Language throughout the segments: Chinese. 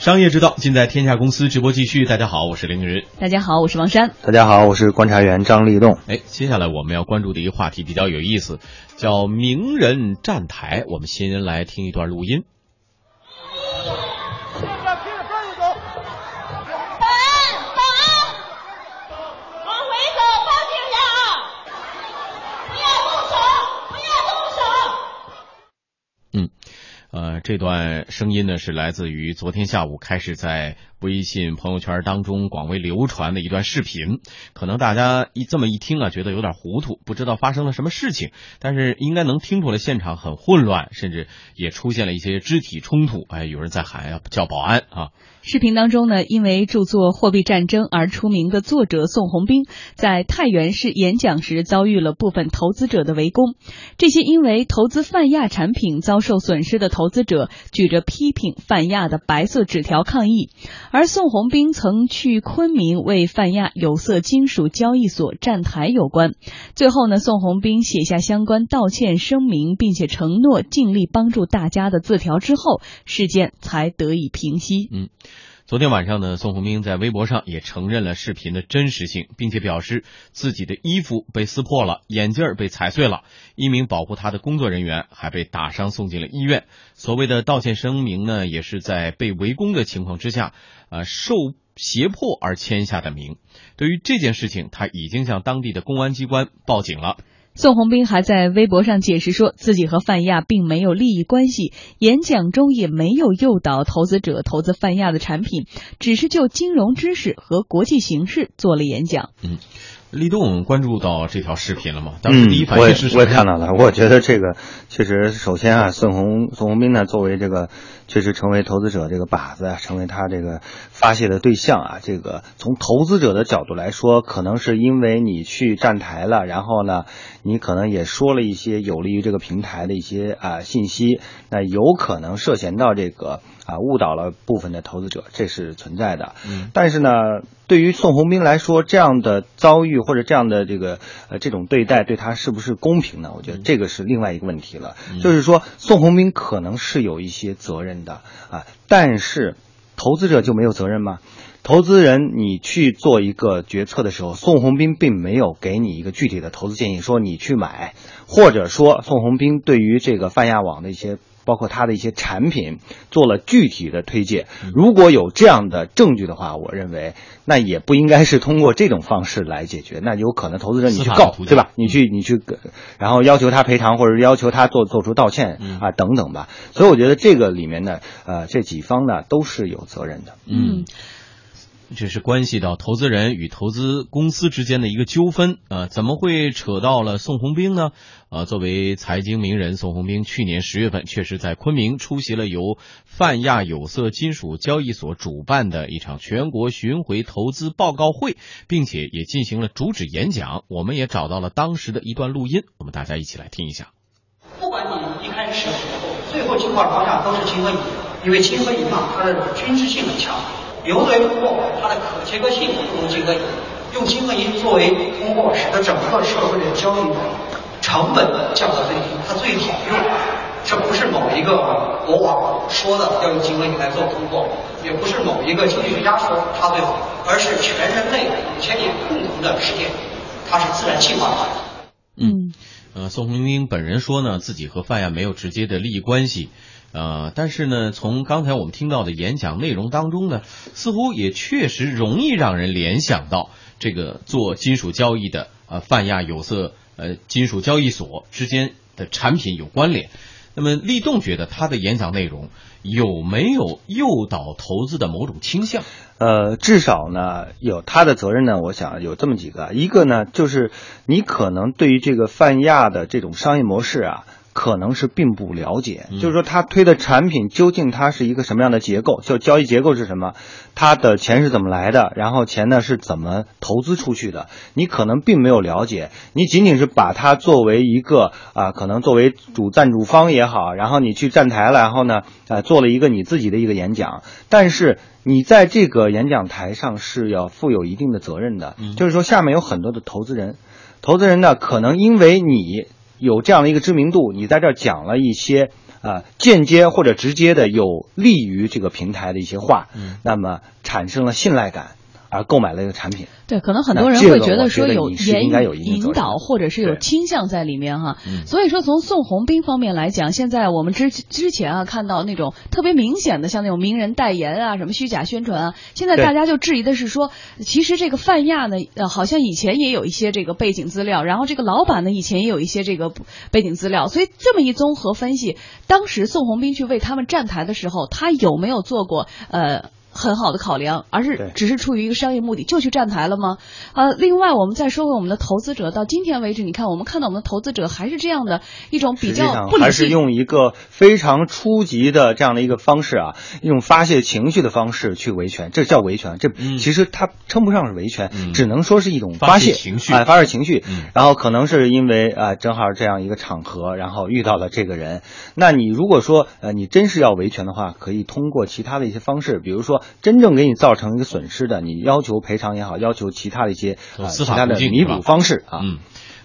商业之道，尽在天下公司。直播继续，大家好，我是凌云。大家好，我是王珊。大家好，我是观察员张立栋。哎，接下来我们要关注的一个话题比较有意思，叫名人站台。我们先来听一段录音。这段声音呢是来自于昨天下午开始在微信朋友圈当中广为流传的一段视频。可能大家一这么一听啊，觉得有点糊涂，不知道发生了什么事情，但是应该能听出来现场很混乱，甚至也出现了一些肢体冲突。哎，有人在喊要叫保安啊。视频当中呢，因为著作《货币战争》而出名的作者宋鸿兵，在太原市演讲时遭遇了部分投资者的围攻。这些因为投资泛亚产品遭受损失的投资者举着批评泛亚的白色纸条抗议。而宋鸿兵曾去昆明为泛亚有色金属交易所站台有关。最后呢，宋鸿兵写下相关道歉声明，并且承诺尽力帮助大家的字条之后，事件才得以平息。嗯。昨天晚上呢，宋鸿兵在微博上也承认了视频的真实性，并且表示自己的衣服被撕破了，眼镜被踩碎了，一名保护他的工作人员还被打伤送进了医院。所谓的道歉声明呢，也是在被围攻的情况之下，呃，受胁迫而签下的名。对于这件事情，他已经向当地的公安机关报警了。宋鸿兵还在微博上解释说，自己和泛亚并没有利益关系，演讲中也没有诱导投资者投资泛亚的产品，只是就金融知识和国际形势做了演讲。嗯。立栋关注到这条视频了吗？当时第一反应是我也看到了。我觉得这个确实，首先啊，孙红孙宏斌呢，作为这个确实成为投资者这个靶子啊，成为他这个发泄的对象啊。这个从投资者的角度来说，可能是因为你去站台了，然后呢，你可能也说了一些有利于这个平台的一些啊信息，那有可能涉嫌到这个。啊，误导了部分的投资者，这是存在的。嗯，但是呢，对于宋鸿兵来说，这样的遭遇或者这样的这个呃这种对待，对他是不是公平呢？我觉得这个是另外一个问题了。就是说，宋鸿兵可能是有一些责任的啊，但是投资者就没有责任吗？投资人你去做一个决策的时候，宋鸿兵并没有给你一个具体的投资建议，说你去买，或者说宋鸿兵对于这个泛亚网的一些。包括他的一些产品做了具体的推介，如果有这样的证据的话，我认为那也不应该是通过这种方式来解决，那有可能投资者你去告，对吧？你去你去，然后要求他赔偿，或者要求他做做出道歉啊等等吧。所以我觉得这个里面呢，呃，这几方呢都是有责任的。嗯。这是关系到投资人与投资公司之间的一个纠纷啊，怎么会扯到了宋鸿兵呢？呃，作为财经名人，宋鸿兵去年十月份确实在昆明出席了由泛亚有色金属交易所主办的一场全国巡回投资报告会，并且也进行了主旨演讲。我们也找到了当时的一段录音，我们大家一起来听一下。不管你一开始，最后进化的方向都是金和银，因为金和银嘛，它的均值性很强。流对通货，它的可切割性不如金和银，用金和银作为通货，使得整个社会的交易成本降到最低，它最好用。这不是某一个国王说的要用金和银来做通货，也不是某一个经济学家说它最好，而是全人类五千年共同的实验，它是自然进化的。嗯，呃，宋鸿兵本人说呢，自己和范亚没有直接的利益关系。呃，但是呢，从刚才我们听到的演讲内容当中呢，似乎也确实容易让人联想到这个做金属交易的呃泛亚有色呃金属交易所之间的产品有关联。那么，立栋觉得他的演讲内容有没有诱导投资的某种倾向？呃，至少呢，有他的责任呢。我想有这么几个，一个呢，就是你可能对于这个泛亚的这种商业模式啊。可能是并不了解，就是说他推的产品究竟它是一个什么样的结构？就交易结构是什么？他的钱是怎么来的？然后钱呢是怎么投资出去的？你可能并没有了解，你仅仅是把它作为一个啊，可能作为主赞助方也好，然后你去站台了，然后呢啊做了一个你自己的一个演讲，但是你在这个演讲台上是要负有一定的责任的，就是说下面有很多的投资人，投资人呢可能因为你。有这样的一个知名度，你在这儿讲了一些啊间接或者直接的有利于这个平台的一些话，嗯那么产生了信赖感。而购买了这个产品，对，可能很多人会觉得说有言你是应该有一定责任引导，或者是有倾向在里面哈。嗯所以说，从宋鸿兵方面来讲，现在我们之之前啊看到那种特别明显的，像那种名人代言啊，什么虚假宣传啊，现在大家就质疑的是说，其实这个泛亚呢，呃，好像以前也有一些这个背景资料，然后这个老板呢以前也有一些这个背景资料，所以这么一综合分析，当时宋鸿兵去为他们站台的时候，他有没有做过呃？很好的考量，而是只是出于一个商业目的就去站台了吗？呃，另外我们再说回我们的投资者，到今天为止，你看我们看到我们的投资者还是这样的一种比较不理上还是。用一个非常初级的这样的一个方式啊，一种发泄情绪的方式去维权，这叫维权。这嗯其实它称不上是维权，嗯只能说是一种发发泄泄情绪哎，发泄情绪。嗯然后可能是因为啊、正好这样一个场合，然后遇到了这个人。那你如果说呃，你真是要维权的话，可以通过其他的一些方式，比如说真正给你造成一个损失的，你要求赔偿也好，要求其他的一些司法途的弥补方式啊。嗯。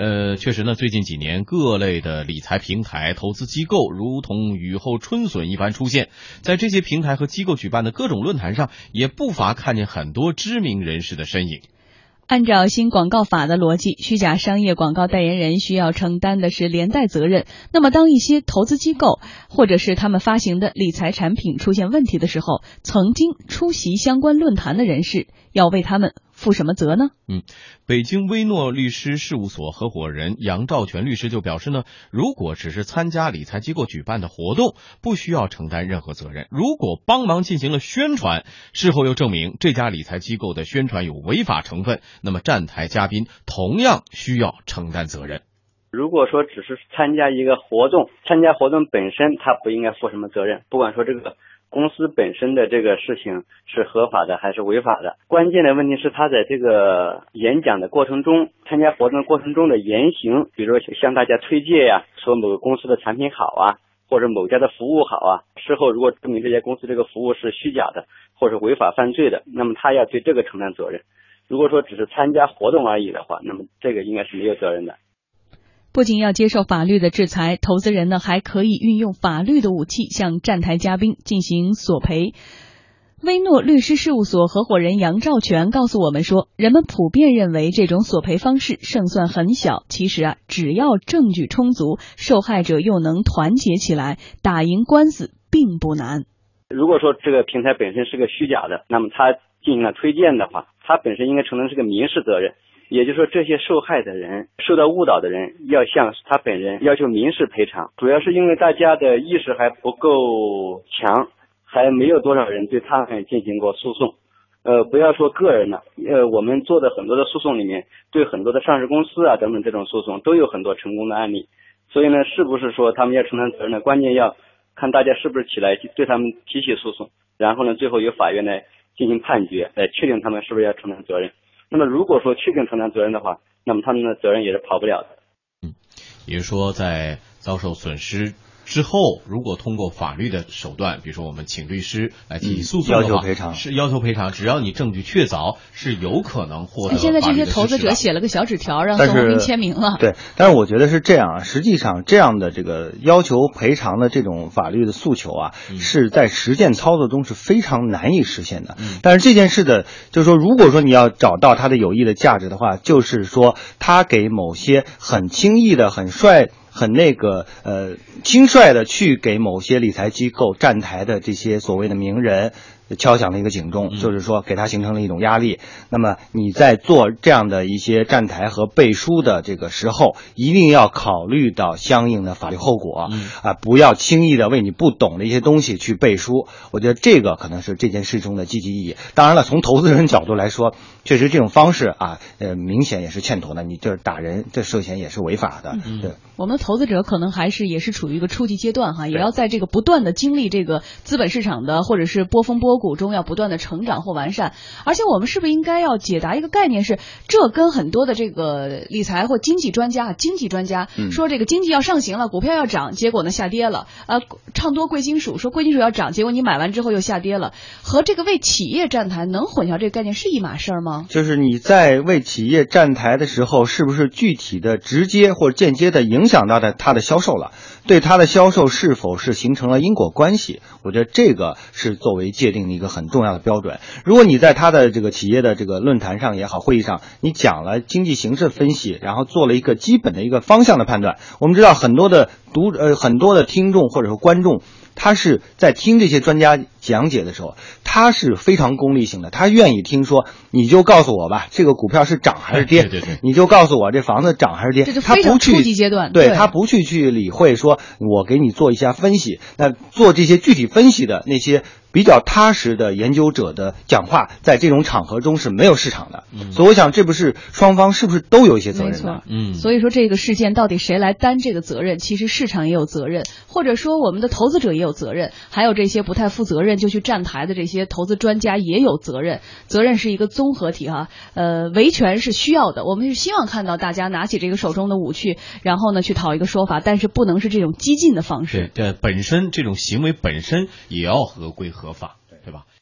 呃，确实呢，最近几年各类的理财平台、投资机构如同雨后春笋一般出现，在这些平台和机构举办的各种论坛上，也不乏看见很多知名人士的身影。按照新广告法的逻辑，虚假商业广告代言人需要承担的是连带责任。那么，当一些投资机构或者是他们发行的理财产品出现问题的时候，曾经出席相关论坛的人士要为他们负什么责呢？嗯北京威诺律师事务所合伙人杨兆全律师就表示呢，如果只是参加理财机构举办的活动，不需要承担任何责任；如果帮忙进行了宣传，事后又证明这家理财机构的宣传有违法成分，那么站台嘉宾同样需要承担责任。如果说只是参加一个活动，参加活动本身他不应该负什么责任，不管说这个公司本身的这个事情是合法的还是违法的，关键的问题是他在这个演讲的过程中，参加活动过程中的言行，比如说向大家推荐呀、说某个公司的产品好啊，或者某家的服务好啊，事后如果证明这家公司这个服务是虚假的或者违法犯罪的，那么他要对这个承担责任。如果说只是参加活动而已的话，那么这个应该是没有责任的。不仅要接受法律的制裁，投资人呢还可以运用法律的武器向站台嘉宾进行索赔。威诺律师事务所合伙人杨兆全告诉我们说，人们普遍认为这种索赔方式胜算很小，其实啊，只要证据充足，受害者又能团结起来，打赢官司并不难。如果说这个平台本身是个虚假的，那么他进行了推荐的话，他本身应该承担是个民事责任。也就是说，这些受害的人、受到误导的人，要向他本人要求民事赔偿。主要是因为大家的意识还不够强，还没有多少人对他们进行过诉讼。呃，不要说个人了，呃，我们做的很多的诉讼里面，对很多的上市公司啊等等这种诉讼都有很多成功的案例。所以呢，是不是说他们要承担责任呢？关键要看大家是不是起来对他们提起诉讼，然后呢，最后由法院来进行判决，来确定他们是不是要承担责任。那么如果说确定承担责任的话，那么他们的责任也是跑不了的。嗯也就是说，在遭受损失之后，如果通过法律的手段，比如说我们请律师来提起诉讼的话，要求赔偿是要求赔偿，只要你证据确凿，是有可能获得哎现在这些投资者写了个小纸条，让宋鸿兵签名了。对，但是我觉得是这样啊，实际上这样的这个要求赔偿的这种法律的诉求啊，嗯是在实践操作中是非常难以实现的。嗯但是这件事的，就是说，如果说你要找到它的有益的价值的话，就是说，它给某些很轻易的、很率。很那个呃轻率的去给某些理财机构站台的这些所谓的名人敲响了一个警钟，嗯就是说给他形成了一种压力。那么你在做这样的一些站台和背书的这个时候，一定要考虑到相应的法律后果，嗯啊，不要轻易的为你不懂的一些东西去背书。我觉得这个可能是这件事中的积极意义。当然了，从投资人角度来说，确实这种方式啊，呃，明显也是欠妥的。你就是打人，这涉嫌也是违法的。嗯对。我们的投资者可能还是也是处于一个初级阶段哈，也要在这个不断的经历这个资本市场的或者是波峰波谷中要不断的成长或完善。而且我们是不是应该要解答一个概念是，这跟很多的这个理财或经济专家、经济专家嗯说这个经济要上行了，股票要涨，结果呢下跌了。呃，唱多贵金属说贵金属要涨，结果你买完之后又下跌了，和这个为企业站台能混淆这个概念是一码事儿吗？就是你在为企业站台的时候，是不是具体的、直接或间接的影响到的它的销售了？对它的销售是否是形成了因果关系，我觉得这个是作为界定的一个很重要的标准。如果你在他的这个企业的这个论坛上也好，会议上，你讲了经济形势分析，然后做了一个基本的一个方向的判断，我们知道很多的读呃很多的听众或者说观众。他是在听这些专家讲解的时候，他是非常功利性的，他愿意听说，你就告诉我吧，这个股票是涨还是跌？对对对，你就告诉我这房子涨还是跌？他不去初级阶段。对他不去去理会说，我给你做一下分析，那做这些具体分析的那些。比较踏实的研究者的讲话，在这种场合中是没有市场的，所以我想这不是双方是不是都有一些责任的？嗯，所以说这个事件到底谁来担这个责任？其实市场也有责任，或者说我们的投资者也有责任，还有这些不太负责任就去站台的这些投资专家也有责任。责任是一个综合体哈，呃，维权是需要的，我们是希望看到大家拿起这个手中的武器，然后呢去讨一个说法，但是不能是这种激进的方式。对，本身这种行为本身也要合规。合法，对吧？